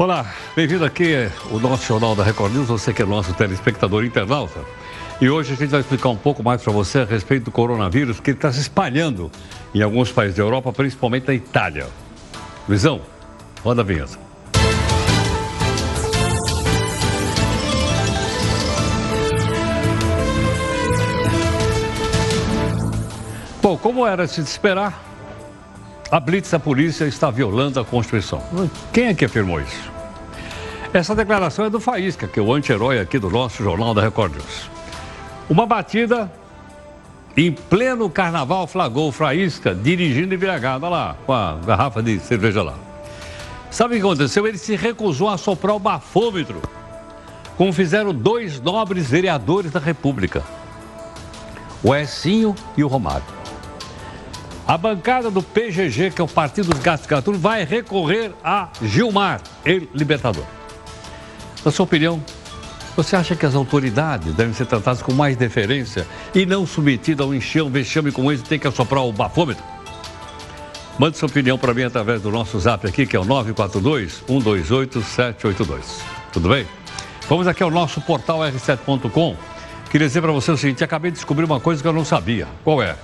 Olá, bem-vindo aqui ao nosso Jornal da Record News, você que é nosso telespectador internauta. E hoje a gente vai explicar um pouco mais para você a respeito do coronavírus que está se espalhando em alguns países da Europa, principalmente na Itália. Luizão, roda a vinheta. Bom, como era de se esperar, a blitz da polícia está violando a Constituição. Quem é que afirmou isso? Essa declaração é do Faísca, que é o anti-herói aqui do nosso Jornal da Record News. Uma batida em pleno carnaval flagrou o Faísca dirigindo embriagado, olha lá, com a garrafa de cerveja lá. Sabe o que aconteceu? Ele se recusou a soprar o bafômetro, como fizeram dois nobres vereadores da República, o Essinho e o Romário. A bancada do PGG, que é o Partido dos Gastos Gatunos, vai recorrer a Gilmar, ele libertador. Na sua opinião, você acha que as autoridades devem ser tratadas com mais deferência e não submetidas a um enxame, vexame como esse, tem que assoprar o bafômetro? Mande sua opinião para mim através do nosso zap aqui, que é o 942-128-782. Tudo bem? Vamos aqui ao nosso portal r7.com. Queria dizer para você o seguinte: acabei de descobrir uma coisa que eu não sabia. Qual é?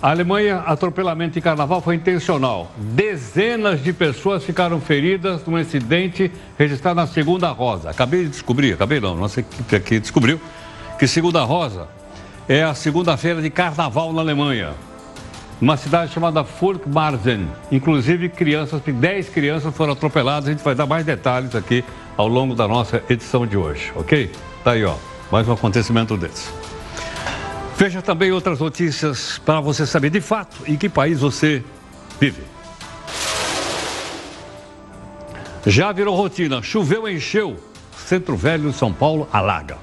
A Alemanha, atropelamento em carnaval foi intencional. Dezenas de pessoas ficaram feridas num acidente registrado na Segunda Rosa. Acabei de descobrir, acabei não, nossa equipe aqui descobriu que Segunda Rosa é a segunda-feira de carnaval na Alemanha. Uma cidade chamada Furkmarzen. Inclusive, crianças, 10 crianças foram atropeladas. A gente vai dar mais detalhes aqui ao longo da nossa edição de hoje, ok? Tá aí, ó, mais um acontecimento desse. Veja também outras notícias para você saber de fato em que país você vive. Já virou rotina, choveu, encheu. Centro Velho de São Paulo alaga.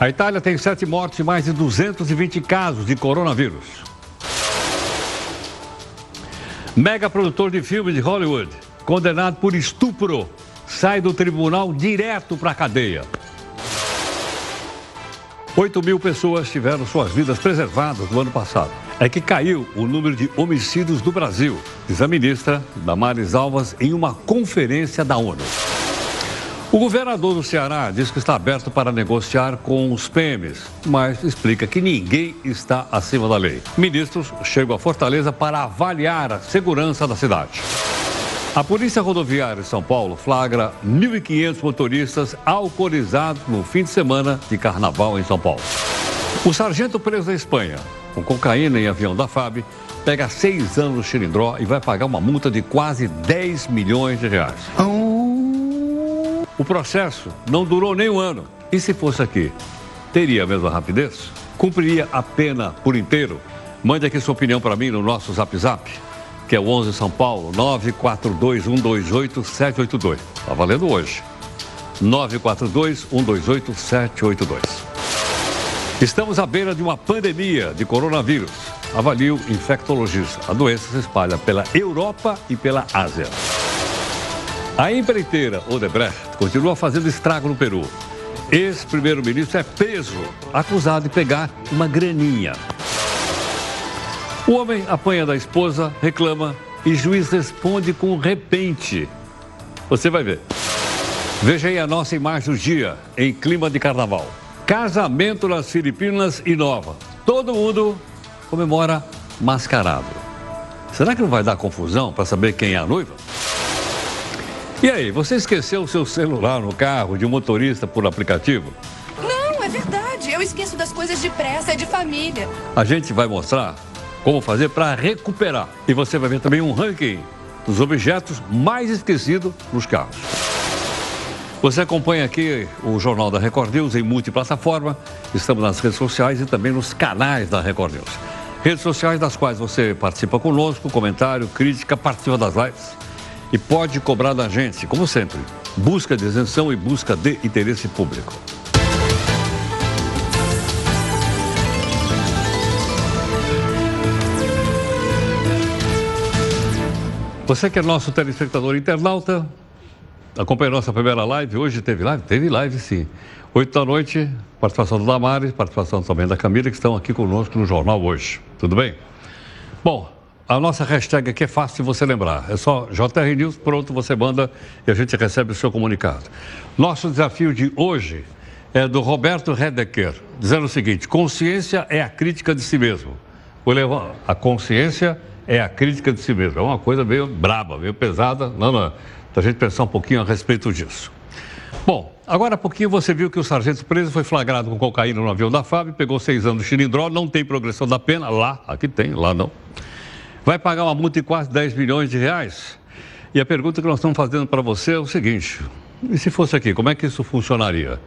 A Itália tem sete mortes e mais de 220 casos de coronavírus. Mega produtor de filme de Hollywood, condenado por estupro, sai do tribunal direto para a cadeia. 8 mil pessoas tiveram suas vidas preservadas no ano passado. É que caiu o número de homicídios do Brasil, diz a ministra Damares Alvas em uma conferência da ONU. O governador do Ceará diz que está aberto para negociar com os PMs, mas explica que ninguém está acima da lei. Ministros chegam a Fortaleza para avaliar a segurança da cidade. A Polícia Rodoviária de São Paulo flagra 1.500 motoristas alcoolizados no fim de semana de carnaval em São Paulo. O sargento preso na Espanha, com cocaína em avião da FAB, pega seis anos no Xilindró e vai pagar uma multa de quase 10 milhões de reais. O processo não durou nem um ano. E se fosse aqui, teria a mesma rapidez? Cumpriria a pena por inteiro? Mande aqui sua opinião para mim no nosso Zap Zap que é o 11 São Paulo, 942-128-782. Está valendo hoje. 942-128-782. Estamos à beira de uma pandemia de coronavírus. Avalie o infectologista. A doença se espalha pela Europa e pela Ásia. A empreiteira Odebrecht continua fazendo estrago no Peru. Ex-primeiro-ministro é preso, acusado de pegar uma graninha. O homem apanha da esposa, reclama e juiz responde com repente. Você vai ver. Veja aí a nossa imagem do dia em clima de carnaval. Casamento nas Filipinas inova. Todo mundo comemora mascarado. Será que não vai dar confusão para saber quem é a noiva? E aí, você esqueceu o seu celular no carro de um motorista por aplicativo? Não, é verdade. Eu esqueço das coisas depressa, é de família. A gente vai mostrar como fazer para recuperar. E você vai ver também um ranking dos objetos mais esquecidos nos carros. Você acompanha aqui o Jornal da Record News em multiplataforma. Estamos nas redes sociais e também nos canais da Record News. Redes sociais das quais você participa conosco, comentário, crítica, participa das lives e pode cobrar da gente, como sempre, busca de isenção e busca de interesse público. Você que é nosso telespectador internauta, acompanha nossa primeira live. Hoje teve live? Teve live, sim. Oito da noite, participação do Damares, participação também da Camila, que estão aqui conosco no jornal hoje. Tudo bem? Bom, a nossa hashtag aqui é fácil de você lembrar. É só JR News, pronto, você manda e a gente recebe o seu comunicado. Nosso desafio de hoje é do Roberto Redeker, dizendo o seguinte: consciência é a crítica de si mesmo. A consciência a crítica de si mesmo. É uma coisa meio braba, meio pesada. Não, não. Da gente pensar um pouquinho a respeito disso. Bom, agora há pouquinho você viu que o sargento preso foi flagrado com cocaína no avião da FAB, pegou seis anos de xilindró, não tem progressão da pena, lá, aqui tem, lá não. Vai pagar uma multa de quase 10 milhões de reais. E a pergunta que nós estamos fazendo para você é o seguinte: e se fosse aqui, como é que isso funcionaria?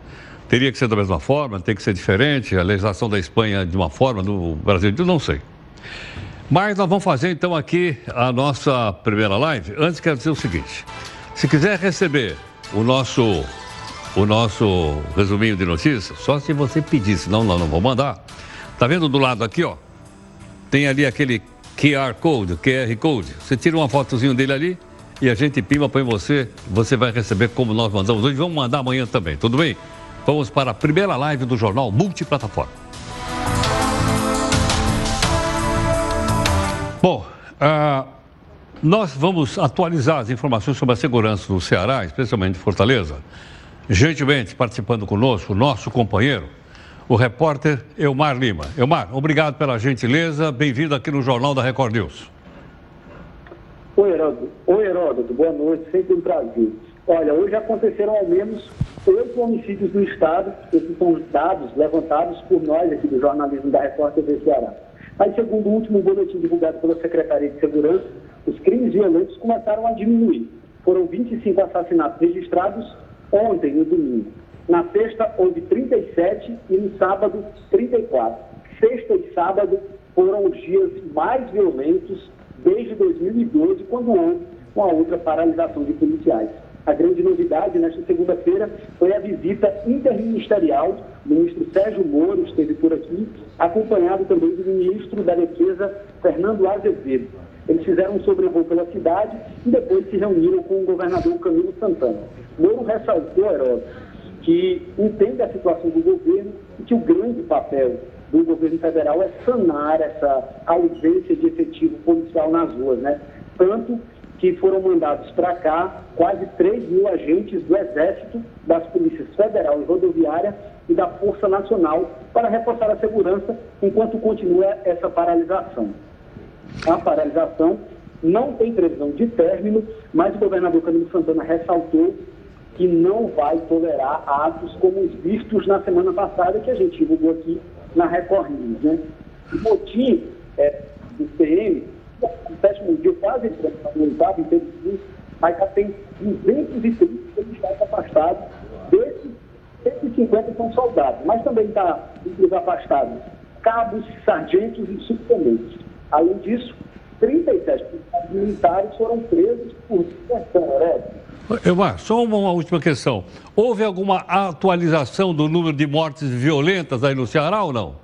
Teria que ser da mesma forma, tem que ser diferente, a legislação da Espanha de uma forma, do Brasil de não sei. Mas nós vamos fazer então aqui a nossa primeira live. Antes quero dizer o seguinte: se quiser receber o nosso o nosso resuminho de notícias, só se você pedir, senão nós não vamos mandar. Tá vendo do lado aqui, ó? Tem ali aquele QR Code, QR Code. Você tira uma fotozinho dele ali e a gente pima põe você, você vai receber como nós mandamos hoje. Vamos mandar amanhã também, tudo bem? Vamos para a primeira live do jornal Multiplataforma. Bom, uh, nós vamos atualizar as informações sobre a segurança do Ceará, especialmente de Fortaleza. Gentilmente participando conosco, nosso companheiro, o repórter Elmar Lima. Elmar, obrigado pela gentileza. Bem-vindo aqui no Jornal da Record News. Oi, Heródoto. Oi, Heródoto. Boa noite. Sempre um prazer. Olha, hoje aconteceram ao menos oito homicídios no Estado. Esses são dados levantados por nós aqui do jornalismo da Record TV Ceará. Mas, segundo o último boletim divulgado pela Secretaria de Segurança, os crimes violentos começaram a diminuir. Foram 25 assassinatos registrados ontem, no domingo. Na sexta, houve 37 e no sábado, 34. Sexta e sábado foram os dias mais violentos desde 2012, quando houve uma outra paralisação de policiais. A grande novidade nesta segunda-feira foi a visita interministerial. O ministro Sérgio Moro esteve por aqui, acompanhado também do ministro da Defesa, Fernando Azevedo. Eles fizeram um sobrevoo pela cidade e depois se reuniram com o governador Camilo Santana. Moro ressaltou, Herói, que entende a situação do governo e que o grande papel do governo federal é sanar essa ausência de efetivo policial nas ruas, né? Tanto que foram mandados para cá quase 3 mil agentes do Exército, das Polícias Federal e Rodoviária e da Força Nacional para reforçar a segurança enquanto continua essa paralisação. A paralisação não tem previsão de término, mas o governador Camilo Santana ressaltou que não vai tolerar atos como os vistos na semana passada, que a gente divulgou aqui na Record News. Né? O motim é, do PM o sétimo dia quase estava em já tem 230 policiais afastados, desses 150 são soldados, mas também está entre os afastados cabos, sargentos e subtenentes. Além disso, 37 policiais militares foram presos por diversão herética. Elmar, só uma última questão. Houve alguma atualização do número de mortes violentas aí no Ceará ou não?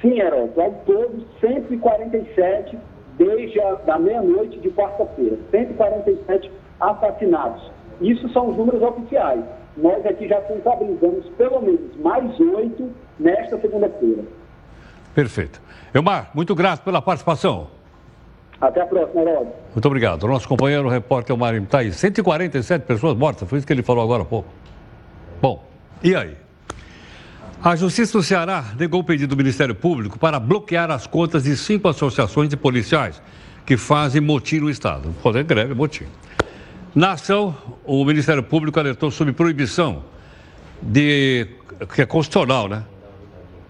Sim, Herói. Ao todo, 147 desde a da meia-noite de quarta-feira. 147 assassinados. Isso são os números oficiais. Nós aqui já contabilizamos pelo menos mais oito nesta segunda-feira. Perfeito. Elmar, muito grato pela participação. Até a próxima, Herói. Muito obrigado. O nosso companheiro o repórter Elmar está aí. 147 pessoas mortas, foi isso que ele falou agora há pouco. Bom, e aí? A Justiça do Ceará negou o pedido do Ministério Público para bloquear as contas de cinco associações de policiais que fazem motim no Estado. Fazer greve, motim. Na ação, o Ministério Público alertou sobre proibição de, que é constitucional, né?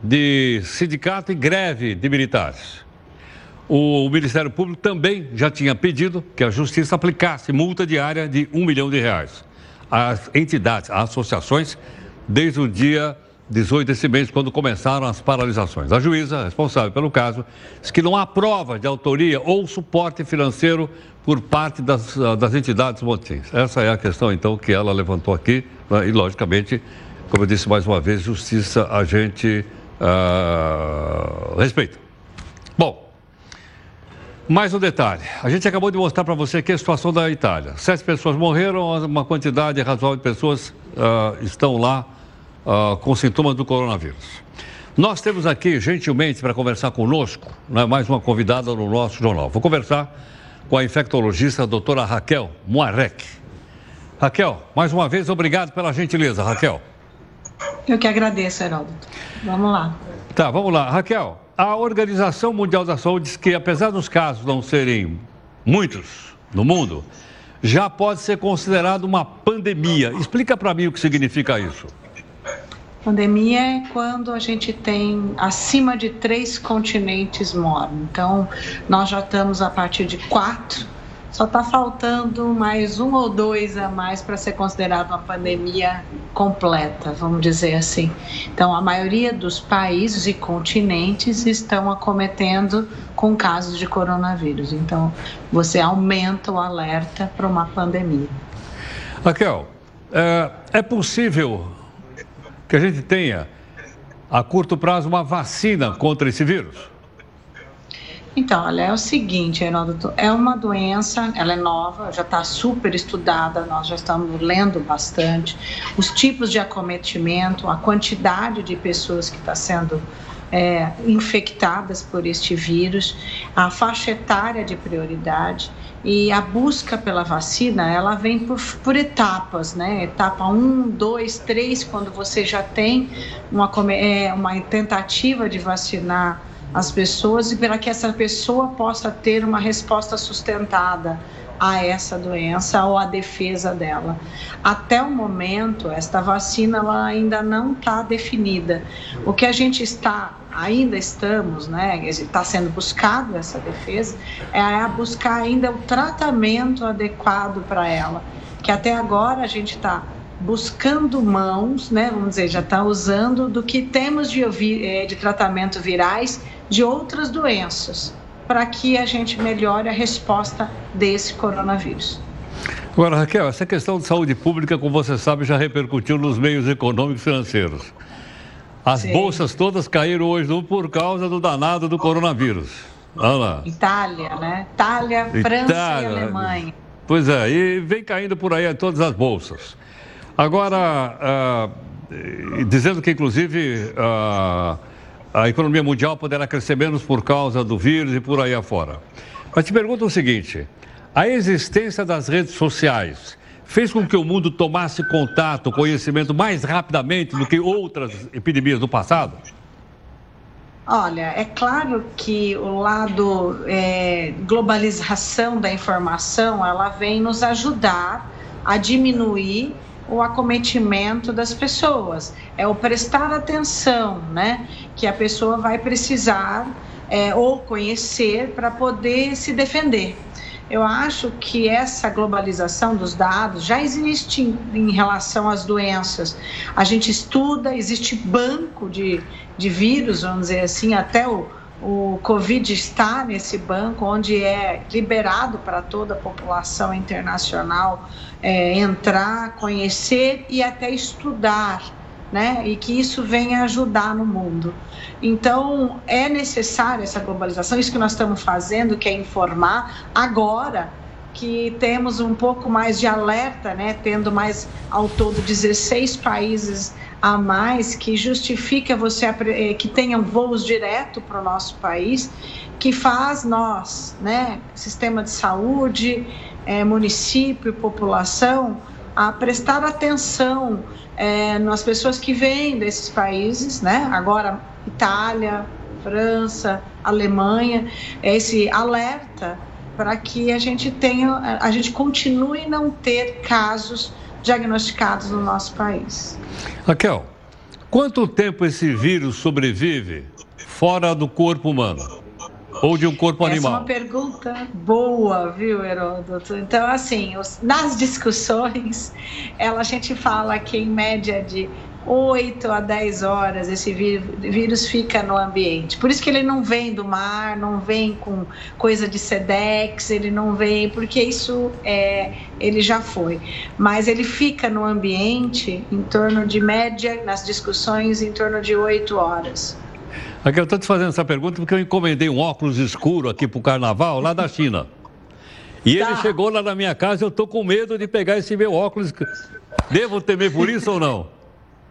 De sindicato e greve de militares. O Ministério Público também já tinha pedido que a Justiça aplicasse multa diária de um milhão de reais às entidades, às associações, desde o dia 18 desse mês, quando começaram as paralisações. A juíza, responsável pelo caso, diz que não há prova de autoria ou suporte financeiro por parte das, ah, das entidades motins. Essa é a questão, então, que ela levantou aqui. Né? E, logicamente, como eu disse mais uma vez, justiça a gente uh, respeita. Bom, mais um detalhe. A gente acabou de mostrar para você aqui a situação da Itália. Sete pessoas morreram, uma quantidade razoável de pessoas uh, estão lá uh, com sintomas do coronavírus. Nós temos aqui, gentilmente, para conversar conosco, né, mais uma convidada no nosso jornal. Vou conversar com a infectologista a doutora Raquel Moarec. Raquel, mais uma vez, obrigado pela gentileza, Raquel. Eu que agradeço, Heródoto. Vamos lá. Tá, vamos lá. Raquel, a Organização Mundial da Saúde diz que, apesar dos casos não serem muitos no mundo, já pode ser considerado uma pandemia. Explica para mim o que significa isso. Pandemia é quando a gente tem acima de três continentes mortos. Então, nós já estamos a partir de quatro só está faltando mais um ou dois a mais para ser considerado uma pandemia completa, vamos dizer assim. Então, a maioria dos países e continentes estão acometendo com casos de coronavírus. Então, você aumenta o alerta para uma pandemia. Raquel, é, é possível que a gente tenha a curto prazo uma vacina contra esse vírus? Então, olha, é o seguinte, Heródoto, é uma doença, ela é nova, já está super estudada, nós já estamos lendo bastante, os tipos de acometimento, a quantidade de pessoas que está sendo é, infectadas por este vírus, a faixa etária de prioridade e a busca pela vacina, ela vem por, por etapas, né? Etapa 1, 2, 3, quando você já tem uma, é, uma tentativa de vacinar as pessoas e para que essa pessoa possa ter uma resposta sustentada a essa doença ou a defesa dela. Até o momento, esta vacina ela ainda não está definida. O que a gente está, ainda estamos, né, está sendo buscado essa defesa, é buscar ainda o tratamento adequado para ela. Que até agora a gente está buscando mãos, né, vamos dizer, já está usando do que temos de, eh, de tratamento virais de outras doenças, para que a gente melhore a resposta desse coronavírus. Agora, Raquel, essa questão de saúde pública, como você sabe, já repercutiu nos meios econômicos e financeiros. As Sim. bolsas todas caíram hoje por causa do danado do coronavírus. Olha lá. Itália, né? Itália, França Itália. e Alemanha. Pois é, e vem caindo por aí todas as bolsas. Agora, ah, dizendo que, inclusive, ah, a economia mundial poderá crescer menos por causa do vírus e por aí afora. Mas te pergunto o seguinte: a existência das redes sociais fez com que o mundo tomasse contato, conhecimento mais rapidamente do que outras epidemias do passado? Olha, é claro que o lado é, globalização da informação, ela vem nos ajudar a diminuir o acometimento das pessoas, é o prestar atenção, né? Que a pessoa vai precisar é, ou conhecer para poder se defender. Eu acho que essa globalização dos dados já existe em, em, relação às doenças. A gente estuda, existe banco de, de vírus, vamos dizer assim, até o, o Covid está nesse banco, onde é liberado para toda a população internacional é, entrar, conhecer e até estudar, né? E que isso venha ajudar no mundo. Então, é necessária essa globalização, isso que nós estamos fazendo, que é informar agora que temos um pouco mais de alerta, né? Tendo mais ao todo 16 países a mais que justifica você eh, que tenham voos direto para o nosso país, que faz nós, né, sistema de saúde, é, município, população, a prestar atenção é, nas pessoas que vêm desses países, né? Agora Itália, França, Alemanha, esse alerta para que a gente tenha, a gente continue não ter casos diagnosticados no nosso país. Raquel, quanto tempo esse vírus sobrevive fora do corpo humano? Ou de um corpo Essa animal? Essa é uma pergunta boa, viu, Heródoto? Então, assim, os, nas discussões, ela, a gente fala que em média de 8 a 10 horas esse vírus fica no ambiente. Por isso que ele não vem do mar, não vem com coisa de SEDEX, ele não vem, porque isso é, ele já foi. Mas ele fica no ambiente em torno de média, nas discussões, em torno de 8 horas. Aqui eu estou te fazendo essa pergunta porque eu encomendei um óculos escuro aqui para o carnaval lá da China. E tá. ele chegou lá na minha casa e eu estou com medo de pegar esse meu óculos. Devo temer por isso ou não?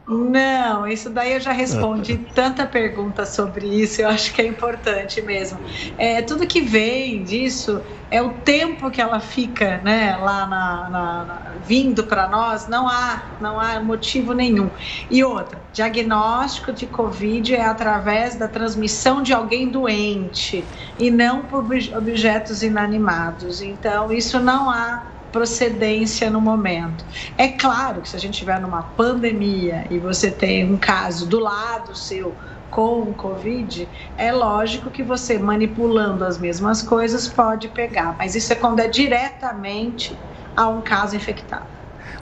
Não, isso daí eu já respondi tanta pergunta sobre isso, eu acho que é importante mesmo. É, tudo que vem disso é o tempo que ela fica né, lá na, na, na vindo para nós, não há, não há motivo nenhum. E outra, diagnóstico de Covid é através da transmissão de alguém doente e não por objetos inanimados. Então, isso não há procedência no momento. É claro que se a gente estiver numa pandemia e você tem um caso do lado seu com o Covid, é lógico que você manipulando as mesmas coisas pode pegar, mas isso é quando é diretamente a um caso infectado.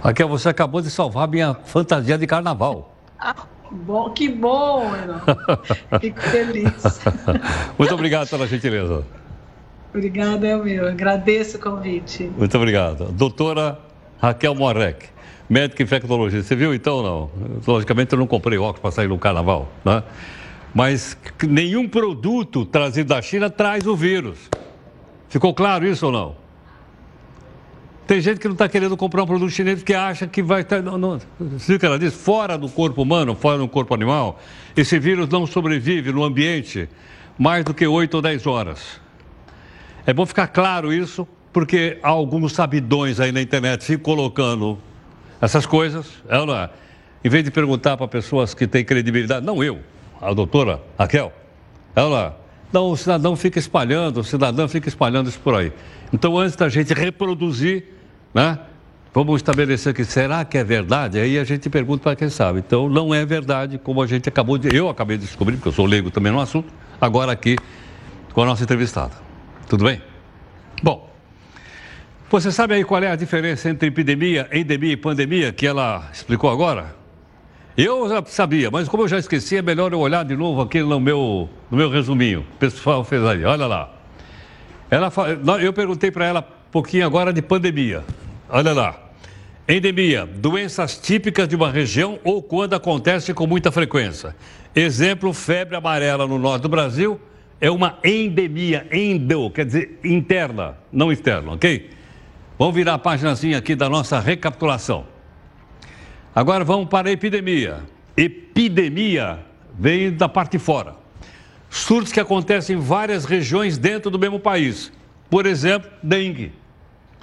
Raquel, você acabou de salvar minha fantasia de carnaval. Ah, bom, que bom, Heron. Fico feliz. Muito obrigado pela gentileza. Obrigada, é meu. Agradeço o convite. Muito obrigado. Doutora Raquel Morek, médica infectologista. Você viu então não? Logicamente eu não comprei óculos para sair no carnaval, né? Mas nenhum produto trazido da China traz o vírus. Ficou claro isso ou não? Tem gente que não está querendo comprar um produto chinês porque acha que vai estar. Não, não, o que ela diz? Fora do corpo humano, fora do corpo animal, esse vírus não sobrevive no ambiente mais do que 8 ou 10 horas. É bom ficar claro isso, porque há alguns sabidões aí na internet ficam colocando essas coisas, ela, é em vez de perguntar para pessoas que têm credibilidade, não eu, a doutora Raquel, ela, não, o cidadão fica espalhando, o cidadão fica espalhando isso por aí. Então, antes da gente reproduzir, né, vamos estabelecer que será que é verdade? Aí a gente pergunta para quem sabe. Então, não é verdade, como a gente acabou de, eu acabei de descobrir, porque eu sou leigo também no assunto, agora aqui com a nossa entrevistada. Tudo bem? Bom, você sabe aí qual é a diferença entre epidemia, endemia e pandemia que ela explicou agora? Eu já sabia, mas como eu já esqueci, é melhor eu olhar de novo aqui no meu, no meu resuminho. O pessoal fez aí, olha lá. Ela, eu perguntei para ela um pouquinho agora de pandemia. Olha lá. Endemia, doenças típicas de uma região ou quando acontece com muita frequência. Exemplo, febre amarela no norte do Brasil é uma endemia, endo, quer dizer interna, não externa, ok? Vamos virar a páginazinha aqui da nossa recapitulação. Agora vamos para a epidemia. Epidemia vem da parte de fora. Surtos que acontecem em várias regiões dentro do mesmo país. Por exemplo, dengue.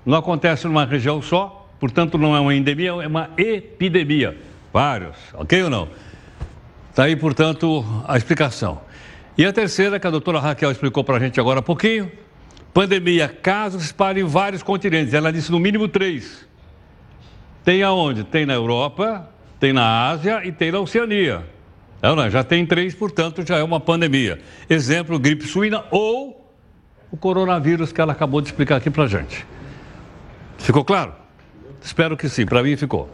Não acontece numa região só, portanto não é uma endemia, é uma epidemia. Vários, ok ou não? Está aí, portanto, a explicação. E a terceira, que a doutora Raquel explicou para a gente agora há pouquinho, pandemia, casos espalham em vários continentes. Ela disse no mínimo três. Tem aonde? Tem na Europa, tem na Ásia e tem na Oceania. Não, não, já tem três, portanto já é uma pandemia. Exemplo, gripe suína ou o coronavírus que ela acabou de explicar aqui para a gente. Ficou claro? Espero que sim, para mim ficou.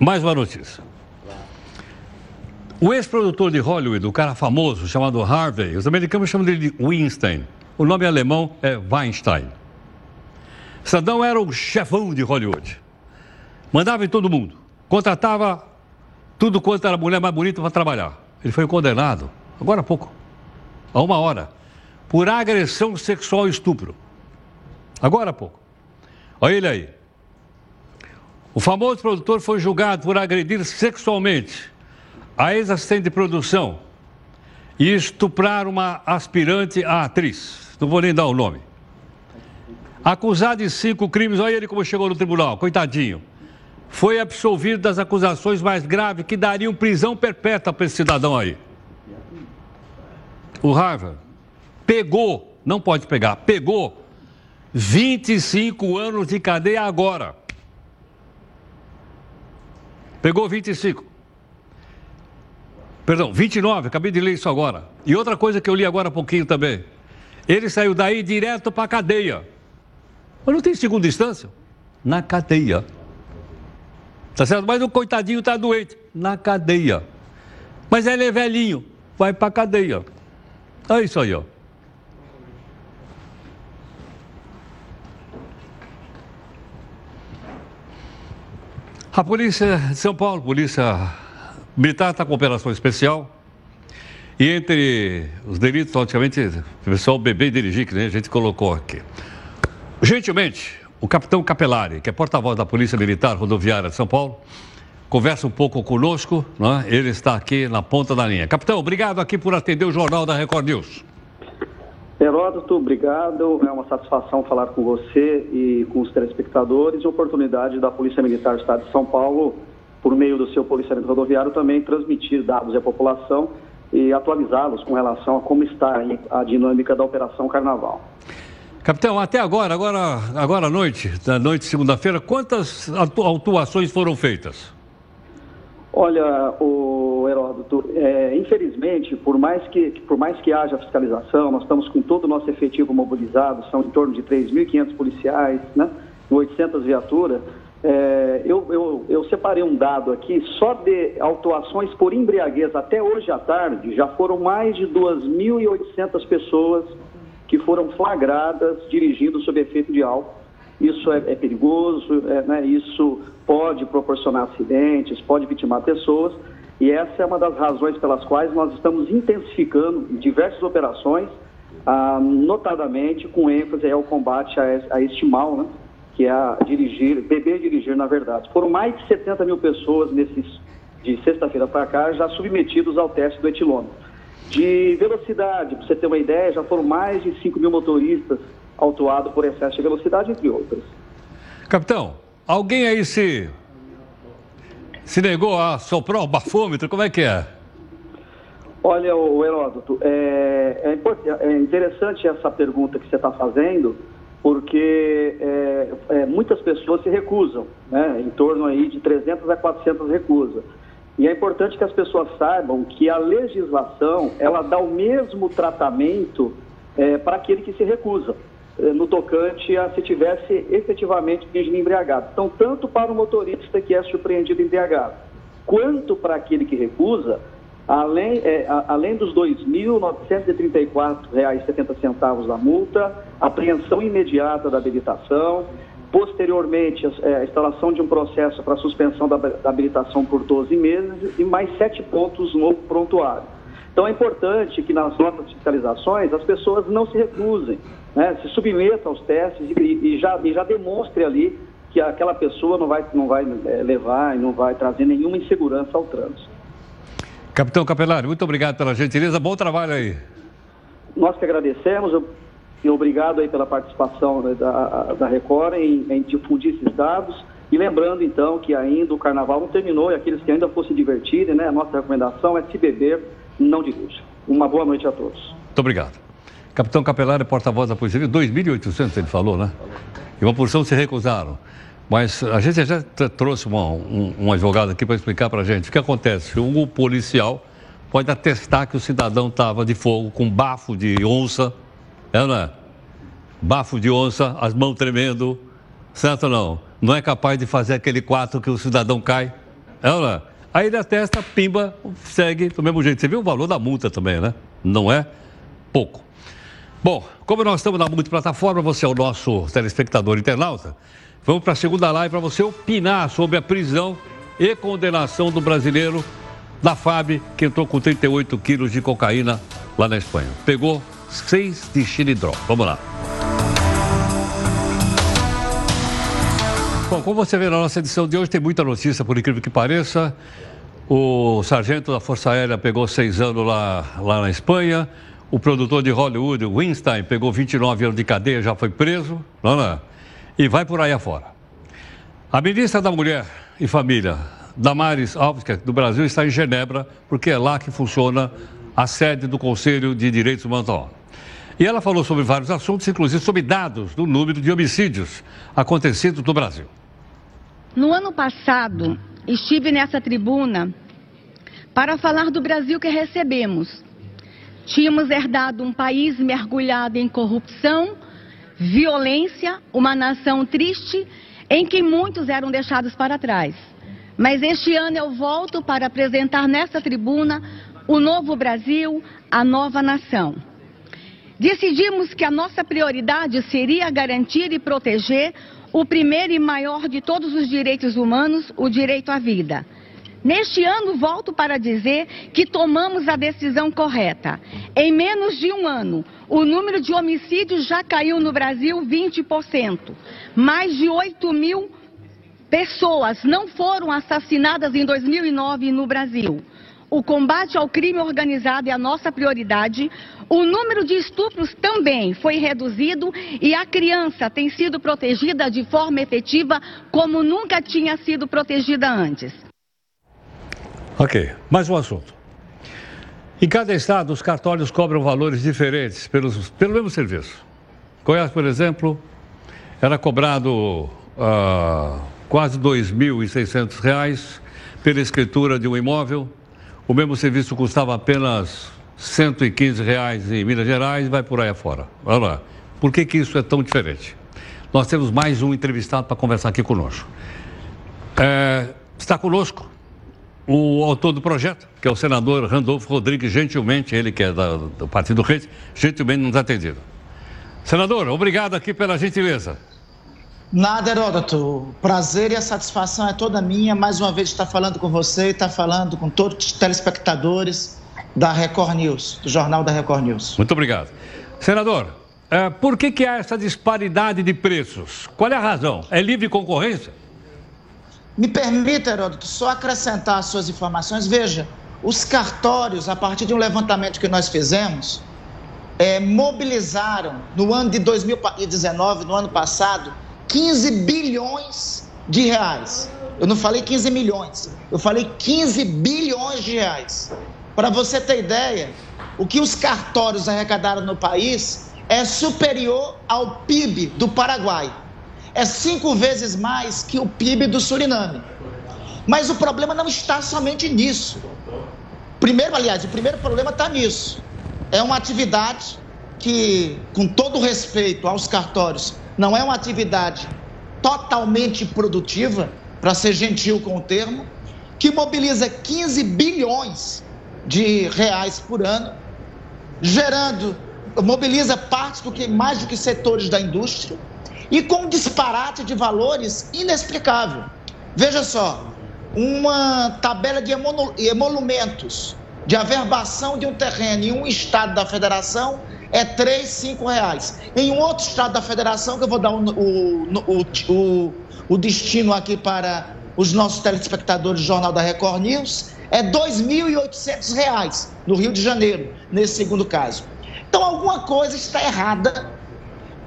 Mais uma notícia. O ex-produtor de Hollywood, o cara famoso chamado Harvey, os americanos chamam dele de Weinstein. O nome alemão é Weinstein. Saddam era o chefão de Hollywood. Mandava em todo mundo. Contratava tudo quanto era mulher mais bonita para trabalhar. Ele foi condenado, agora há pouco, há uma hora, por agressão sexual e estupro. Agora há pouco. Olha ele aí. O famoso produtor foi julgado por agredir sexualmente a ex-assistente de produção e estuprar uma aspirante à atriz. Não vou nem dar o nome. Acusado de cinco crimes, olha ele como chegou no tribunal, coitadinho. Foi absolvido das acusações mais graves que dariam prisão perpétua para esse cidadão aí. O Harvard pegou, não pode pegar, pegou 25 anos de cadeia agora. Pegou 25. Perdão, 29, acabei de ler isso agora. E outra coisa que eu li agora há pouquinho também. Ele saiu daí direto para a cadeia. Mas não tem segunda instância? Na cadeia. Tá certo? Mas o coitadinho está doente. Na cadeia. Mas ele é velhinho. Vai para a cadeia. É isso aí, ó. A polícia de São Paulo, polícia militar está com operação especial. E entre os delitos, logicamente, o pessoal beber e dirigir, que a gente colocou aqui. Gentilmente, o capitão Capelari, que é porta-voz da Polícia Militar Rodoviária de São Paulo, conversa um pouco conosco, né? ele está aqui na ponta da linha. Capitão, obrigado aqui por atender o Jornal da Record News. Heródoto, obrigado. É uma satisfação falar com você e com os telespectadores oportunidade da Polícia Militar do Estado de São Paulo, por meio do seu policiamento rodoviário, também transmitir dados à população e atualizá-los com relação a como está a dinâmica da Operação Carnaval. Capitão, até agora, agora, agora à noite, da noite de segunda-feira, quantas autuações foram feitas? Olha, o Heródoto, é, infelizmente, por mais, que, por mais que haja fiscalização, nós estamos com todo o nosso efetivo mobilizado, são em torno de 3.500 policiais, né, 800 viaturas. É, eu, eu, eu separei um dado aqui, só de autuações por embriaguez até hoje à tarde, já foram mais de 2.800 pessoas que foram flagradas dirigindo sob efeito de álcool. Isso é, é perigoso, é, né, isso pode proporcionar acidentes, pode vitimar pessoas, e essa é uma das razões pelas quais nós estamos intensificando diversas operações, ah, notadamente com ênfase ao combate a, a este mal, né, que é a dirigir, beber e dirigir, na verdade. Foram mais de 70 mil pessoas nesses, de sexta-feira para cá já submetidos ao teste do etilômetro. De velocidade, para você ter uma ideia, já foram mais de 5 mil motoristas autuados por excesso de velocidade, entre outras. Capitão, alguém aí se, se negou a soprar o bafômetro? Como é que é? Olha, o Heródoto, é, é, é interessante essa pergunta que você está fazendo, porque é, é, muitas pessoas se recusam, né? em torno aí de 300 a 400 recusas. E é importante que as pessoas saibam que a legislação, ela dá o mesmo tratamento é, para aquele que se recusa, é, no tocante a se tivesse efetivamente dirigindo embriagado. Então, tanto para o motorista que é surpreendido embriagado, quanto para aquele que recusa, além, é, além dos R$ 2.934,70 da multa, apreensão imediata da habilitação, Posteriormente, é, a instalação de um processo para suspensão da, habilitação por 12 meses e mais sete pontos no prontuário. Então, é importante que nas nossas fiscalizações as pessoas não se recusem, né, se submetam aos testes e, e, já, e já demonstre ali que aquela pessoa não vai, não vai é, levar e não vai trazer nenhuma insegurança ao trânsito. Capitão Capelari, muito obrigado pela gentileza. Bom trabalho aí. Nós que agradecemos. E obrigado aí pela participação né, da, da Record em, em difundir esses dados. E lembrando, então, que ainda o carnaval não terminou e aqueles que ainda fossem divertirem, né, a nossa recomendação é se beber, não dirija. Uma boa noite a todos. Muito obrigado. Capitão Capelari, porta-voz da Polícia 2.800 ele falou, né? E uma porção se recusaram. Mas a gente já trouxe uma, um, um advogado aqui para explicar para a gente o que acontece. Um policial pode atestar que o cidadão estava de fogo com bafo de onça é não é? Bafo de onça, as mãos tremendo, certo ou não? Não é capaz de fazer aquele quatro que o cidadão cai, é ou não é? Aí ele atesta, pimba, segue do mesmo jeito. Você viu o valor da multa também, né? Não é pouco. Bom, como nós estamos na multiplataforma, você é o nosso telespectador internauta, vamos para a segunda live para você opinar sobre a prisão e condenação do brasileiro da FAB, que entrou com 38 quilos de cocaína lá na Espanha. Pegou 6 de xilidró. Vamos lá. Bom, como você vê na nossa edição de hoje, tem muita notícia, por incrível que pareça. O sargento da Força Aérea pegou seis anos lá, lá na Espanha. O produtor de Hollywood, Weinstein, pegou 29 anos de cadeia, já foi preso. Não, não. E vai por aí afora. A ministra da Mulher e Família, Damares Alves, é do Brasil, está em Genebra, porque é lá que funciona a sede do Conselho de Direitos Humanos e ela falou sobre vários assuntos, inclusive sobre dados do número de homicídios acontecidos no Brasil. No ano passado, estive nessa tribuna para falar do Brasil que recebemos. Tínhamos herdado um país mergulhado em corrupção, violência, uma nação triste em que muitos eram deixados para trás. Mas este ano eu volto para apresentar nessa tribuna o novo Brasil, a nova nação. Decidimos que a nossa prioridade seria garantir e proteger o primeiro e maior de todos os direitos humanos, o direito à vida. Neste ano, volto para dizer que tomamos a decisão correta. Em menos de um ano, o número de homicídios já caiu no Brasil 20%. Mais de 8 mil pessoas não foram assassinadas em 2009 no Brasil. O combate ao crime organizado é a nossa prioridade. O número de estupros também foi reduzido e a criança tem sido protegida de forma efetiva como nunca tinha sido protegida antes. Ok, mais um assunto. Em cada estado, os cartórios cobram valores diferentes pelos, pelo mesmo serviço. Goiás, por exemplo, era cobrado uh, quase R$ 2.600 pela escritura de um imóvel. O mesmo serviço custava apenas 115 reais em Minas Gerais e vai por aí afora. Olha lá. Por que, que isso é tão diferente? Nós temos mais um entrevistado para conversar aqui conosco. É, está conosco o autor do projeto, que é o senador Randolfo Rodrigues, gentilmente, ele que é da, do Partido Rede, gentilmente nos atendido. Senador, obrigado aqui pela gentileza. Nada, Heródoto. Prazer e a satisfação é toda minha, mais uma vez, estar falando com você e estar falando com todos os telespectadores da Record News, do Jornal da Record News. Muito obrigado. Senador, é, por que, que há essa disparidade de preços? Qual é a razão? É livre concorrência? Me permita, Heródoto, só acrescentar as suas informações. Veja, os cartórios, a partir de um levantamento que nós fizemos, é, mobilizaram no ano de 2019, no ano passado, 15 bilhões de reais. Eu não falei 15 milhões, eu falei 15 bilhões de reais. Para você ter ideia, o que os cartórios arrecadaram no país é superior ao PIB do Paraguai é cinco vezes mais que o PIB do Suriname. Mas o problema não está somente nisso. Primeiro, aliás, o primeiro problema está nisso. É uma atividade que, com todo respeito aos cartórios, não é uma atividade totalmente produtiva, para ser gentil com o termo, que mobiliza 15 bilhões de reais por ano, gerando, mobiliza parte do que mais do que setores da indústria, e com um disparate de valores inexplicável. Veja só, uma tabela de emolumentos de averbação de um terreno em um estado da federação é 5 reais. Em um outro estado da federação, que eu vou dar o, o, o, o destino aqui para os nossos telespectadores do Jornal da Record News, é R$ 2.800 no Rio de Janeiro, nesse segundo caso. Então, alguma coisa está errada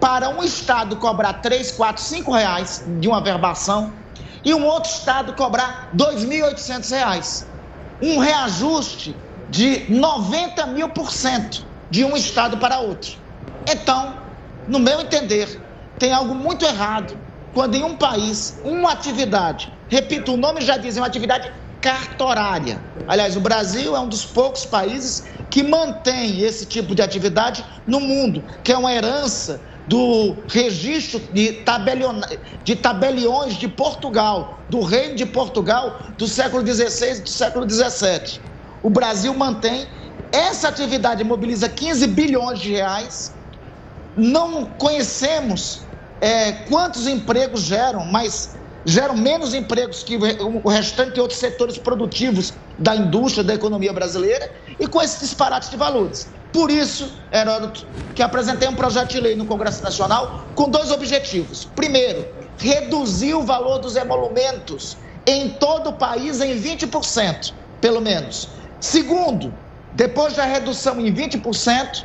para um estado cobrar 3, 4, 5 reais de uma verbação e um outro estado cobrar 2.800 reais. Um reajuste de 90 mil por cento de um estado para outro. Então, no meu entender, tem algo muito errado quando em um país, uma atividade, repito, o nome já diz, é uma atividade cartorária. Aliás, o Brasil é um dos poucos países que mantém esse tipo de atividade no mundo, que é uma herança do registro de, de tabeliões de Portugal, do reino de Portugal do século XVI e do século XVII. O Brasil mantém essa atividade, mobiliza 15 bilhões de reais. Não conhecemos é, quantos empregos geram, mas geram menos empregos que o restante de outros setores produtivos da indústria, da economia brasileira, e com esse disparate de valores. Por isso, Heródoto, que apresentei um projeto de lei no Congresso Nacional com dois objetivos. Primeiro, reduzir o valor dos emolumentos em todo o país em 20%, pelo menos. Segundo, depois da redução em 20%,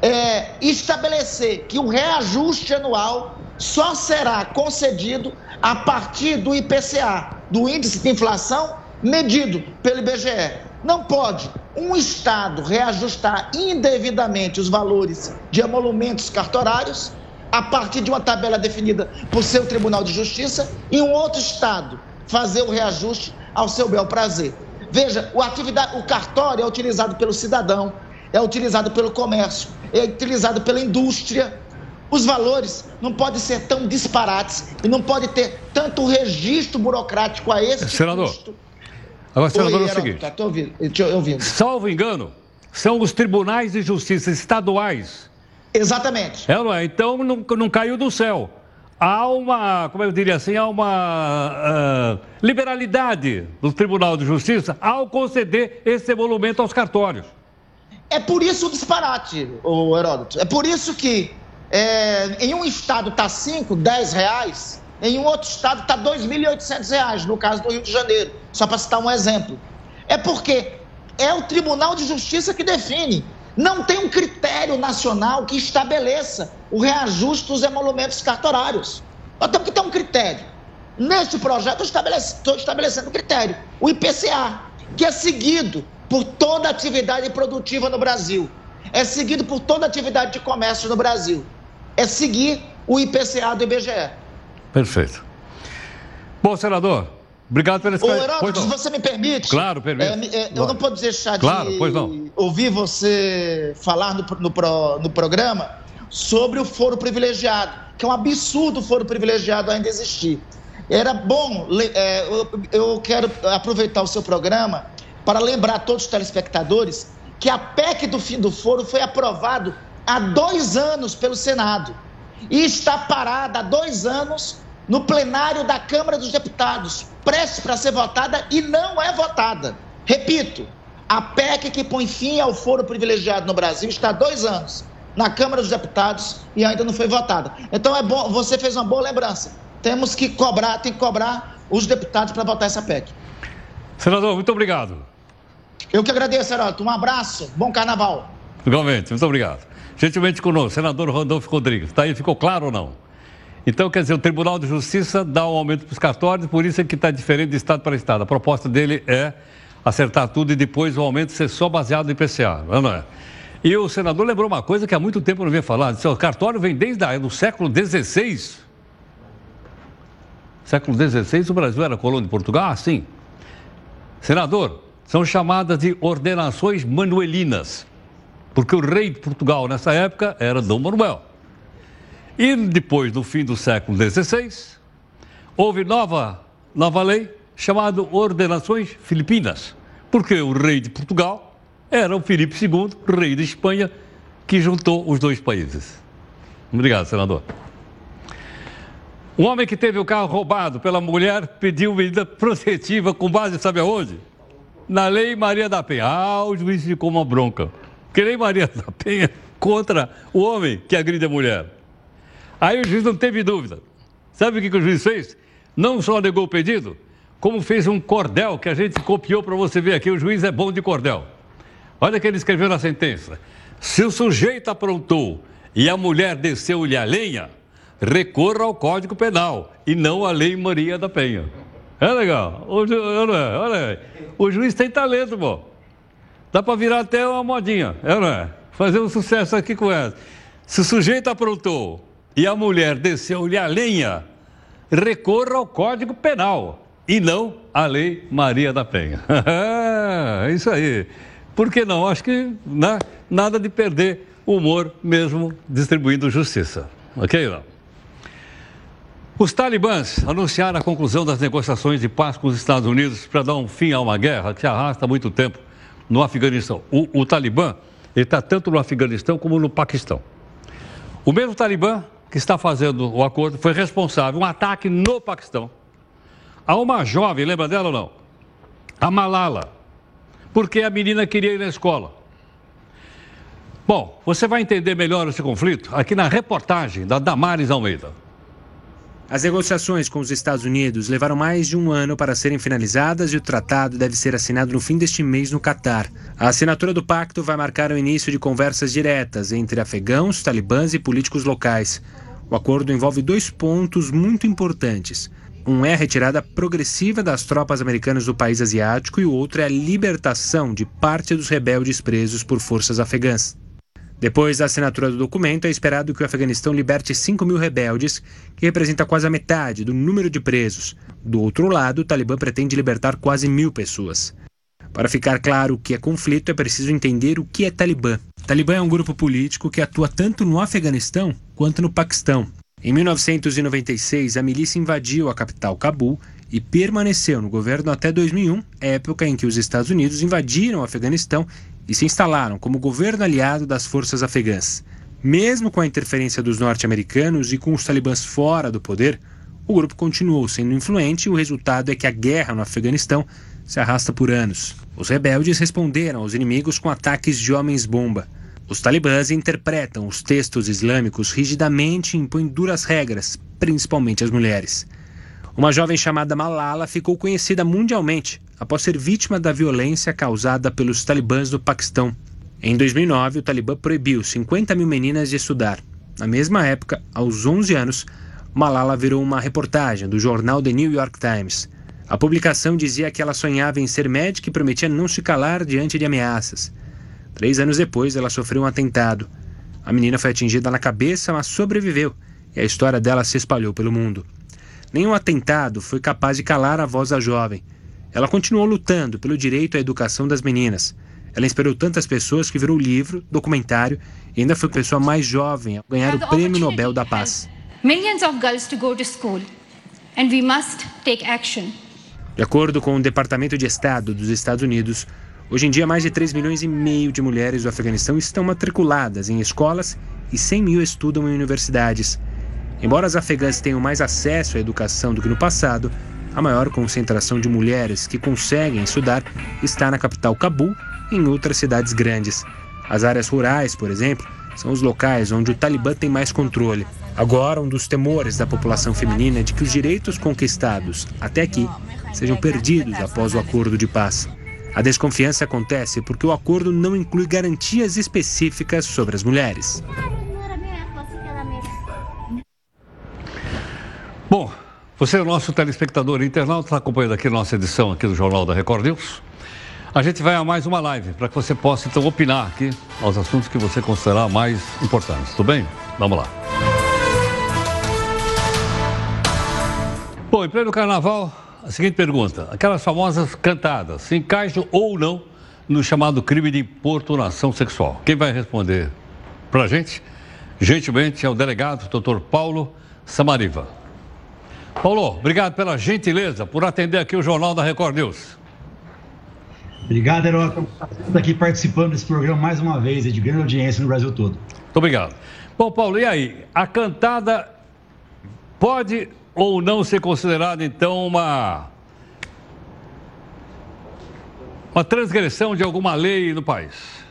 é, estabelecer que o reajuste anual só será concedido a partir do IPCA, do Índice de Inflação, medido pelo IBGE. Não pode um Estado reajustar indevidamente os valores de emolumentos cartorários a partir de uma tabela definida por seu Tribunal de Justiça e um outro Estado fazer o reajuste ao seu bel prazer. Veja, o, atividade, o cartório é utilizado pelo cidadão, é utilizado pelo comércio, é utilizado pela indústria. Os valores não podem ser tão disparates e não pode ter tanto registro burocrático a esse Senador. custo Agora, senador, Oi, é o seguinte. Tá, tô ouvindo, tô ouvindo. Salvo engano, são os tribunais de justiça estaduais. Exatamente. É, não é? Então não, não caiu do céu. Há uma, como eu diria assim, há uma uh, liberalidade do Tribunal de Justiça ao conceder esse emolumento aos cartórios. É por isso o disparate, o Heródoto. É por isso que é, em um estado está 5, 10 reais, em um outro estado está R$ 2.800, no caso do Rio de Janeiro, só para citar um exemplo. É porque é o Tribunal de Justiça que define. Não tem um critério nacional que estabeleça o reajuste dos emolumentos cartorários. Nós temos que ter um critério. Neste projeto, eu estou estabelecendo um critério, o IPCA, que é seguido por toda atividade produtiva no Brasil, é seguido por toda atividade de comércio no Brasil, é seguir o IPCA do IBGE. Perfeito. Bom, senador, obrigado pela explicação. Ô, Heródoto, se você me permite. Claro, permite. É, é, eu não posso deixar claro, de ouvir você falar no, no, no programa sobre o foro privilegiado, que é um absurdo o foro privilegiado ainda existir. Era bom, é, eu quero aproveitar o seu programa para lembrar a todos os telespectadores que a PEC do fim do foro foi aprovado há dois anos pelo Senado e está parada há dois anos no plenário da Câmara dos Deputados, prestes para ser votada e não é votada. Repito, a PEC que põe fim ao foro privilegiado no Brasil está há dois anos na Câmara dos Deputados e ainda não foi votada. Então é bom, você fez uma boa lembrança. Temos que cobrar, tem que cobrar os deputados para votar essa PEC. Senador, muito obrigado. Eu que agradeço, Heródoto. Um abraço, bom carnaval. Igualmente, muito obrigado. Gentilmente conosco, senador Randolfo Rodrigues. Está aí, ficou claro ou não? Então, quer dizer, o Tribunal de Justiça dá um aumento para os cartórios, por isso é que está diferente de estado para estado. A proposta dele é acertar tudo e depois o aumento ser só baseado no IPCA, não é? E o senador lembrou uma coisa que há muito tempo não vinha falar. Disse, o cartório vem desde o século XVI. Século XVI, o Brasil era colônia de Portugal? Ah, sim. Senador, são chamadas de ordenações manuelinas, porque o rei de Portugal nessa época era Dom Manuel. E depois, no fim do século XVI, houve nova, nova lei chamada Ordenações Filipinas, porque o rei de Portugal era o Filipe II, rei de Espanha, que juntou os dois países. Obrigado, senador. Um homem que teve o carro roubado pela mulher pediu medida protetiva com base, sabe aonde? Na Lei Maria da Penha. Ah, o juiz ficou uma bronca. Que Lei Maria da Penha contra o homem que agride a mulher. Aí o juiz não teve dúvida. Sabe o que, que o juiz fez? Não só negou o pedido, como fez um cordel que a gente copiou para você ver aqui. O juiz é bom de cordel. Olha o que ele escreveu na sentença. Se o sujeito aprontou e a mulher desceu-lhe a lenha, recorra ao Código Penal e não à Lei Maria da Penha. É legal. O, ju... olha, olha, o juiz tem talento, pô. Dá para virar até uma modinha, é, não é? Fazer um sucesso aqui com essa. Se o sujeito aprontou e a mulher desceu-lhe a lenha, recorra ao Código Penal e não à Lei Maria da Penha. é isso aí. Por que não? Acho que né, nada de perder o humor mesmo distribuindo justiça. Ok, não? Os talibãs anunciaram a conclusão das negociações de paz com os Estados Unidos para dar um fim a uma guerra que se arrasta há muito tempo no Afeganistão. O, o Talibã está tanto no Afeganistão como no Paquistão. O mesmo Talibã que está fazendo o acordo foi responsável um ataque no Paquistão a uma jovem, lembra dela ou não? A Malala, porque a menina queria ir na escola. Bom, você vai entender melhor esse conflito aqui na reportagem da Damares Almeida. As negociações com os Estados Unidos levaram mais de um ano para serem finalizadas e o tratado deve ser assinado no fim deste mês no Catar. A assinatura do pacto vai marcar o início de conversas diretas entre afegãos, talibãs e políticos locais. O acordo envolve dois pontos muito importantes. Um é a retirada progressiva das tropas americanas do país asiático e o outro é a libertação de parte dos rebeldes presos por forças afegãs. Depois da assinatura do documento, é esperado que o Afeganistão liberte 5 mil rebeldes, que representa quase a metade do número de presos. Do outro lado, o Talibã pretende libertar quase mil pessoas. Para ficar claro o que é conflito, é preciso entender o que é Talibã. Talibã é um grupo político que atua tanto no Afeganistão quanto no Paquistão. Em 1996, a milícia invadiu a capital Cabul e permaneceu no governo até 2001, época em que os Estados Unidos invadiram o Afeganistão e se instalaram como governo aliado das forças afegãs. Mesmo com a interferência dos norte-americanos e com os talibãs fora do poder, o grupo continuou sendo influente e o resultado é que a guerra no Afeganistão se arrasta por anos. Os rebeldes responderam aos inimigos com ataques de homens-bomba. Os talibãs interpretam os textos islâmicos rigidamente e impõem duras regras, principalmente às mulheres. Uma jovem chamada Malala ficou conhecida mundialmente após ser vítima da violência causada pelos talibãs no Paquistão. Em 2009, o Talibã proibiu 50 mil meninas de estudar. Na mesma época, aos 11 anos, Malala virou uma reportagem do jornal The New York Times. A publicação dizia que ela sonhava em ser médica e prometia não se calar diante de ameaças. Três anos depois, ela sofreu um atentado. A menina foi atingida na cabeça, mas sobreviveu, e a história dela se espalhou pelo mundo. Nenhum atentado foi capaz de calar a voz da jovem. Ela continuou lutando pelo direito à educação das meninas. Ela inspirou tantas pessoas que virou livro, documentário e ainda foi a pessoa mais jovem a ganhar o Prêmio Nobel da Paz. Millions of girls to go to school and we must take action. De acordo com o Departamento de Estado dos Estados Unidos, Hoje em dia, mais de 3 milhões e meio de mulheres do Afeganistão estão matriculadas em escolas e 100 mil estudam em universidades. Embora as afegãs tenham mais acesso à educação do que no passado, a maior concentração de mulheres que conseguem estudar está na capital Cabul e em outras cidades grandes. As áreas rurais, por exemplo, são os locais onde o Talibã tem mais controle. Agora, um dos temores da população feminina é de que os direitos conquistados até aqui sejam perdidos após o acordo de paz. A desconfiança acontece porque o acordo não inclui garantias específicas sobre as mulheres. Bom, você é o nosso telespectador internauta, está acompanhando aqui a nossa edição aqui do Jornal da Record News. A gente vai a mais uma live para que você possa então opinar aqui aos assuntos que você considerar mais importantes. Tudo bem? Vamos lá. Bom, em pleno carnaval, a seguinte pergunta: aquelas famosas cantadas se encaixam ou não no chamado crime de importunação sexual? Quem vai responder para a gente? Gentilmente é o delegado, doutor Paulo Samariva. Paulo, obrigado pela gentileza por atender aqui o Jornal da Record News. Obrigado, Herói. Estou aqui participando desse programa mais uma vez, de grande audiência no Brasil todo. Muito obrigado. Bom, Paulo, e aí? A cantada pode ou não ser considerada, então, uma. Uma transgressão de alguma lei no país?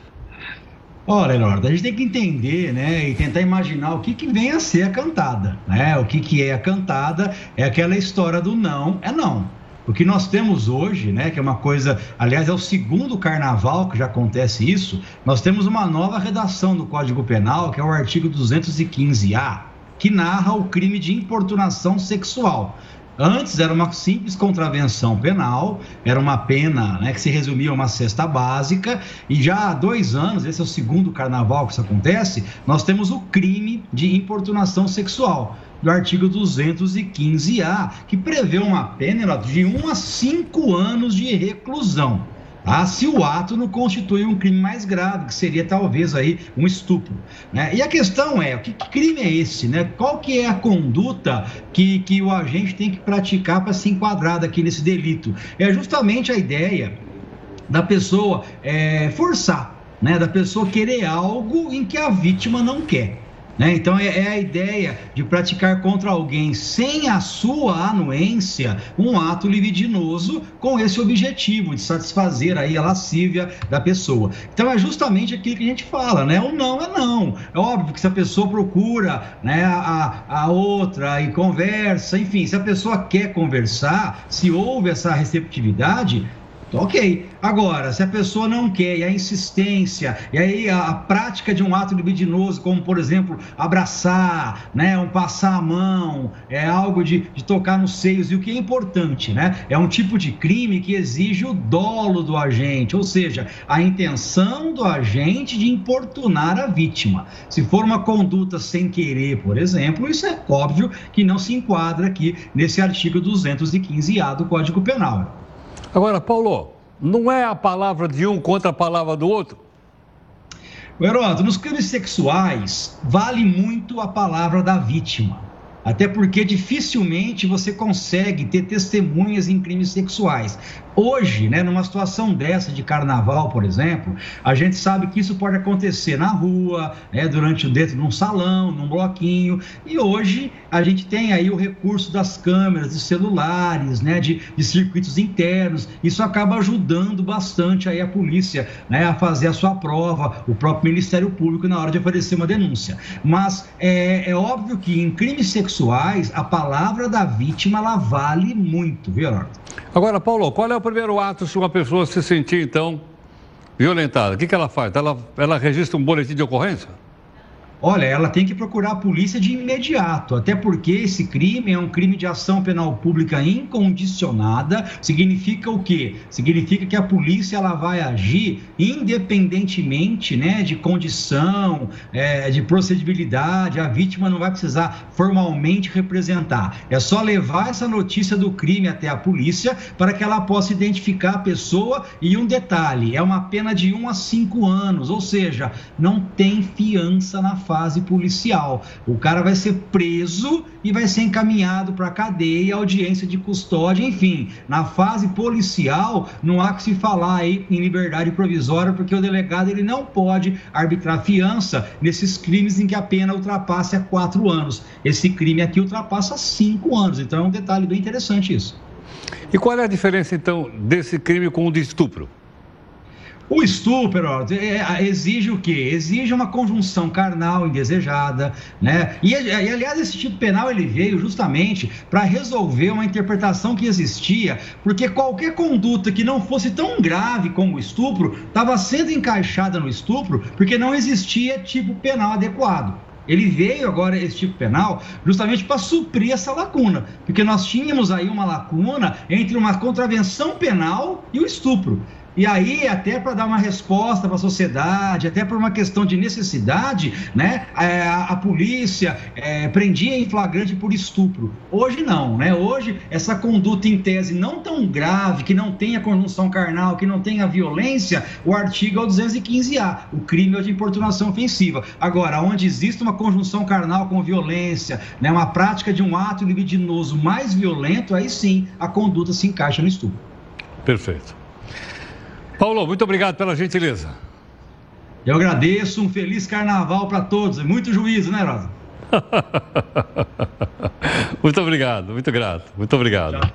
Ora, Eduardo, a gente tem que entender, né, e tentar imaginar o que, que vem a ser a cantada, né? O que, que é a cantada é aquela história do não é não. O que nós temos hoje, né, que é uma coisa, aliás, é o segundo carnaval que já acontece isso, nós temos uma nova redação do Código Penal, que é o artigo 215-A, que narra o crime de importunação sexual. Antes era uma simples contravenção penal, era uma pena né, que se resumia a uma cesta básica, e já há dois anos, esse é o segundo carnaval que isso acontece, nós temos o crime de importunação sexual, do artigo 215A, que prevê uma pena de 1 a 5 anos de reclusão. Ah, se o ato não constitui um crime mais grave, que seria talvez aí um estupro. Né? E a questão é, que crime é esse? Né? Qual que é a conduta que, que o agente tem que praticar para se enquadrar aqui nesse delito? É justamente a ideia da pessoa é, forçar, né? da pessoa querer algo em que a vítima não quer. Né? Então é, é, a ideia de praticar contra alguém sem a sua anuência um ato libidinoso com esse objetivo de satisfazer aí a lascívia da pessoa. Então é justamente aquilo que a gente fala, né? O não é não. É óbvio que se a pessoa procura né, a, a outra e conversa, enfim, se a pessoa quer conversar, se houve essa receptividade, Ok. Agora, se a pessoa não quer, e a insistência, e aí a, a, prática de um ato libidinoso, como por exemplo, abraçar, né, um passar a mão, é algo de, de tocar nos seios, e o que é importante, né? É um tipo de crime que exige o dolo do agente, ou seja, a intenção do agente de importunar a vítima. Se for uma conduta sem querer, por exemplo, isso é óbvio que não se enquadra aqui nesse artigo 215A do Código Penal. Agora, Paulo, não é a palavra de um contra a palavra do outro? Heródoto, nos crimes sexuais, vale muito a palavra da vítima. Até porque dificilmente você consegue ter testemunhas em crimes sexuais. Hoje, né, numa situação dessa de carnaval, por exemplo, a gente sabe que isso pode acontecer na rua, né, durante dentro de um salão, num bloquinho. E hoje a gente tem aí o recurso das câmeras, de celulares, né, de, de circuitos internos. Isso acaba ajudando bastante aí a polícia, né, a fazer a sua prova, o próprio Ministério Público na hora de oferecer uma denúncia. Mas é, é óbvio que em crimes sexuais a palavra da vítima ela vale muito, viu? Agora, Paulo, qual é o primeiro ato se uma pessoa se sentir, então, violentada? O que, que ela faz? Ela, ela registra um boletim de ocorrência? Olha, ela tem que procurar a polícia de imediato, até porque esse crime é um crime de ação penal pública incondicionada. Significa o quê? Significa que a polícia ela vai agir independentemente, né, de condição, é, de procedibilidade. A vítima não vai precisar formalmente representar. É só levar essa notícia do crime até a polícia para que ela possa identificar a pessoa. E um detalhe: é uma pena de 1 a 5 anos, ou seja, não tem fiança na fase fase policial. O cara vai ser preso e vai ser encaminhado para cadeia, audiência de custódia, enfim. Na fase policial, não há que se falar aí em liberdade provisória, porque o delegado ele não pode arbitrar fiança nesses crimes em que a pena ultrapasse a quatro anos. Esse crime aqui ultrapassa cinco anos. Então é um detalhe bem interessante isso. E qual é a diferença, então, desse crime com o de estupro? O estupro é, é, exige o quê? Exige uma conjunção carnal indesejada, né? E, e aliás, esse tipo penal ele veio justamente para resolver uma interpretação que existia, porque qualquer conduta que não fosse tão grave como o estupro estava sendo encaixada no estupro, porque não existia tipo penal adequado. Ele veio agora, esse tipo penal, justamente para suprir essa lacuna, porque nós tínhamos aí uma lacuna entre uma contravenção penal e o estupro. E aí, até para dar uma resposta para a sociedade, até por uma questão de necessidade, né, é, a, a polícia é, prendia em flagrante por estupro. Hoje não, né? Hoje, essa conduta em tese não tão grave, que não tenha conjunção carnal, que não tenha violência, o artigo é o 215A, o crime é de importunação ofensiva. Agora, onde existe uma conjunção carnal com violência, né, uma prática de um ato libidinoso mais violento, aí sim a conduta se encaixa no estupro. Perfeito. Paulo, muito obrigado pela gentileza. Eu agradeço, um feliz carnaval para todos. Muito juízo, né, Rosa? muito obrigado, muito grato, muito obrigado. Tchau.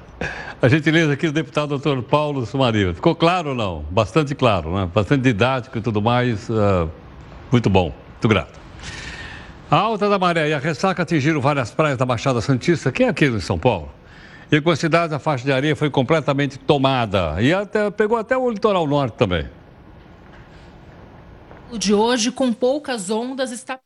A gentileza aqui do deputado doutor Paulo Sumaria. Ficou claro ou não? Bastante claro, né? Bastante didático e tudo mais. Uh, muito bom, muito grato. A alta da maré e a ressaca atingiram várias praias da Baixada Santista, que é aqui em São Paulo. E com a cidade, a faixa de areia foi completamente tomada. E até, pegou até o litoral norte também. O de hoje, com poucas ondas, está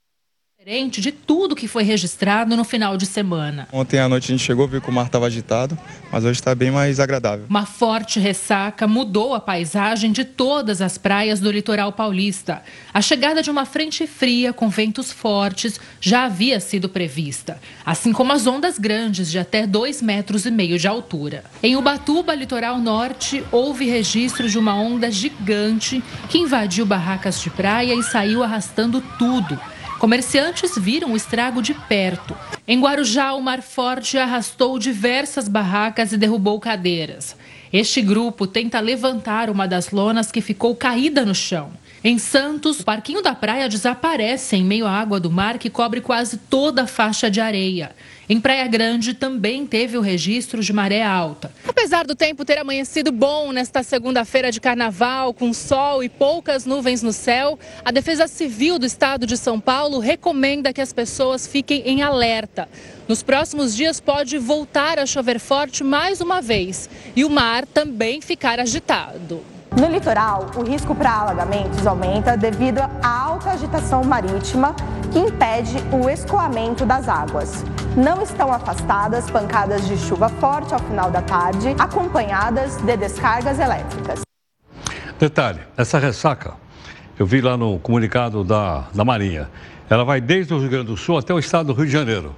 diferente de tudo que foi registrado no final de semana. Ontem à noite a gente chegou, viu que o mar estava agitado, mas hoje está bem mais agradável. Uma forte ressaca mudou a paisagem de todas as praias do litoral paulista. A chegada de uma frente fria com ventos fortes já havia sido prevista, assim como as ondas grandes de até 2 metros e meio de altura. Em Ubatuba, litoral norte, houve registro de uma onda gigante que invadiu barracas de praia e saiu arrastando tudo Comerciantes viram o estrago de perto. Em Guarujá, o mar forte arrastou diversas barracas e derrubou cadeiras. Este grupo tenta levantar uma das lonas que ficou caída no chão. Em Santos, o parquinho da praia desaparece em meio à água do mar que cobre quase toda a faixa de areia. Em Praia Grande também teve o registro de maré alta. Apesar do tempo ter amanhecido bom nesta segunda-feira de carnaval, com sol e poucas nuvens no céu, a Defesa Civil do Estado de São Paulo recomenda que as pessoas fiquem em alerta. Nos próximos dias pode voltar a chover forte mais uma vez e o mar também ficar agitado. No litoral, o risco para alagamentos aumenta devido à alta agitação marítima que impede o escoamento das águas. Não estão afastadas pancadas de chuva forte ao final da tarde, acompanhadas de descargas elétricas. Detalhe: essa ressaca, eu vi lá no comunicado da, da Marinha, ela vai desde o Rio Grande do Sul até o estado do Rio de Janeiro.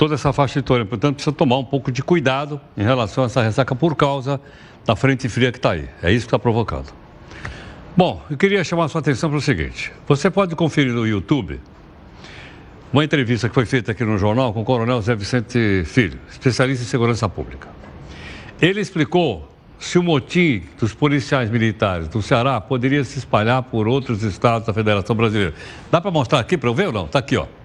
Toda essa faixa litorânea, portanto, precisa tomar um pouco de cuidado em relação a essa ressaca por causa da frente fria que está aí. É isso que está provocando. Bom, eu queria chamar a sua atenção para o seguinte: você pode conferir no YouTube uma entrevista que foi feita aqui no jornal com o coronel Zé Vicente Filho, especialista em segurança pública. Ele explicou se o motim dos policiais militares do Ceará poderia se espalhar por outros estados da Federação Brasileira. Dá para mostrar aqui para eu ver ou não? Está aqui, ó.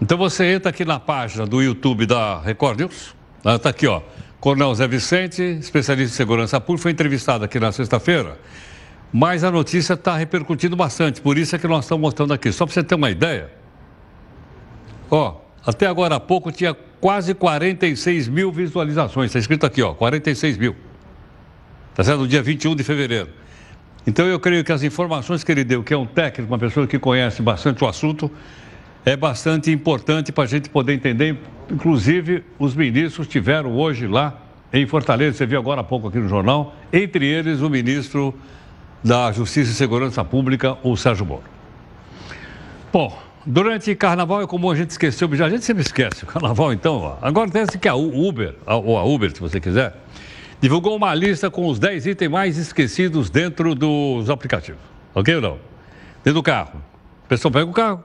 Então você entra aqui na página do YouTube da Record News. Está aqui, ó. Coronel Zé Vicente, especialista em segurança pública, foi entrevistado aqui na sexta-feira. Mas a notícia está repercutindo bastante, por isso é que nós estamos mostrando aqui. Só para você ter uma ideia. Ó, até agora há pouco tinha quase 46 mil visualizações. Está escrito aqui, ó, 46 mil. Está certo? No dia 21 de fevereiro. Então eu creio que as informações que ele deu, que é um técnico, uma pessoa que conhece bastante o assunto, é bastante importante para a gente poder entender. Inclusive, os ministros tiveram hoje lá em Fortaleza, você viu agora há pouco aqui no jornal, entre eles o ministro da Justiça e Segurança Pública, o Sérgio Moro. Bom, durante carnaval é comum a gente esquecer, a gente sempre esquece o carnaval, então, ó. agora tem que a Uber, ou a Uber, se você quiser, divulgou uma lista com os 10 itens mais esquecidos dentro dos aplicativos. Ok ou não? Dentro do carro. O pessoal pega o carro,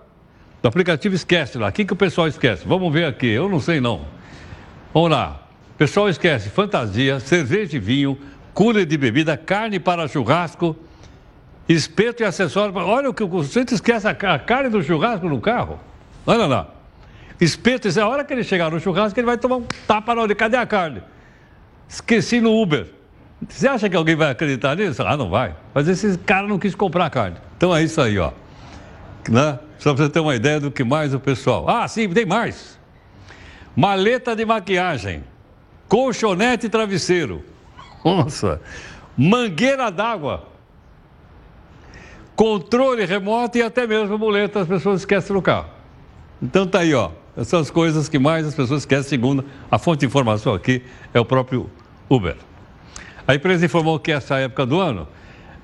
do aplicativo esquece lá. O que, que o pessoal esquece? Vamos ver aqui, eu não sei não. Vamos lá. O pessoal esquece fantasia, cerveja e vinho, cooler de bebida, carne para churrasco, espeto e acessório. Olha o que o sujeito esquece a carne do churrasco no carro. Olha lá. Espeto, é a hora que ele chegar no churrasco, ele vai tomar um tapa na hora. Cadê a carne? Esqueci no Uber. Você acha que alguém vai acreditar nisso? Ah, não vai. Mas esse cara não quis comprar carne. Então é isso aí, ó. Né? Só para você ter uma ideia do que mais o pessoal. Ah, sim, tem mais. Maleta de maquiagem, colchonete e travesseiro. Nossa. Mangueira d'água. Controle remoto e até mesmo muleta as pessoas esquecem no carro. Então tá aí, ó. Essas coisas que mais as pessoas esquecem, segundo a fonte de informação aqui, é o próprio Uber. A empresa informou que essa época do ano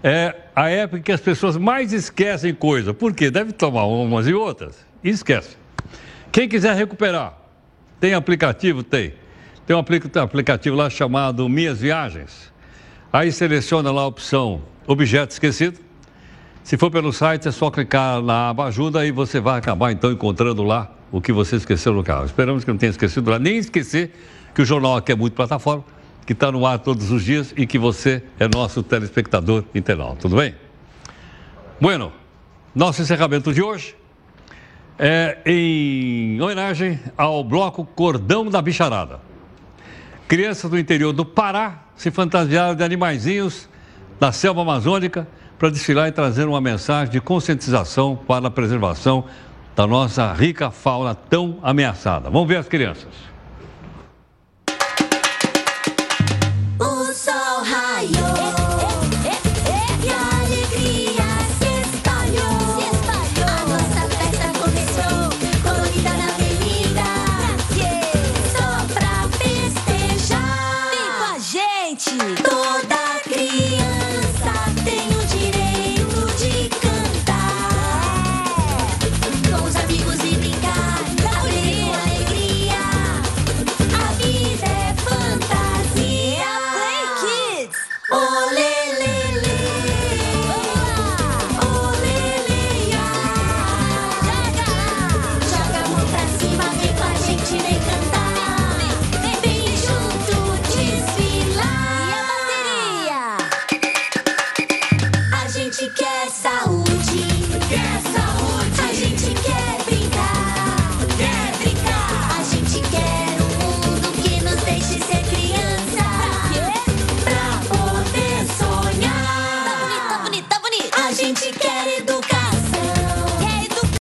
é a época que as pessoas mais esquecem coisa. Por quê? Deve tomar umas e outras e esquece. Quem quiser recuperar, tem aplicativo? Tem. Tem um aplicativo lá chamado Minhas Viagens. Aí seleciona lá a opção Objeto Esquecido. Se for pelo site, é só clicar na aba Ajuda e você vai acabar então encontrando lá o que você esqueceu no carro. Esperamos que não tenha esquecido lá, nem esquecer que o jornal aqui é muito plataforma que está no ar todos os dias e que você é nosso telespectador internauta. Tudo bem? Bueno, nosso encerramento de hoje é em homenagem ao bloco Cordão da Bicharada. Crianças do interior do Pará se fantasiaram de animaizinhos da selva amazônica para desfilar e trazer uma mensagem de conscientização para a preservação da nossa rica fauna tão ameaçada. Vamos ver as crianças.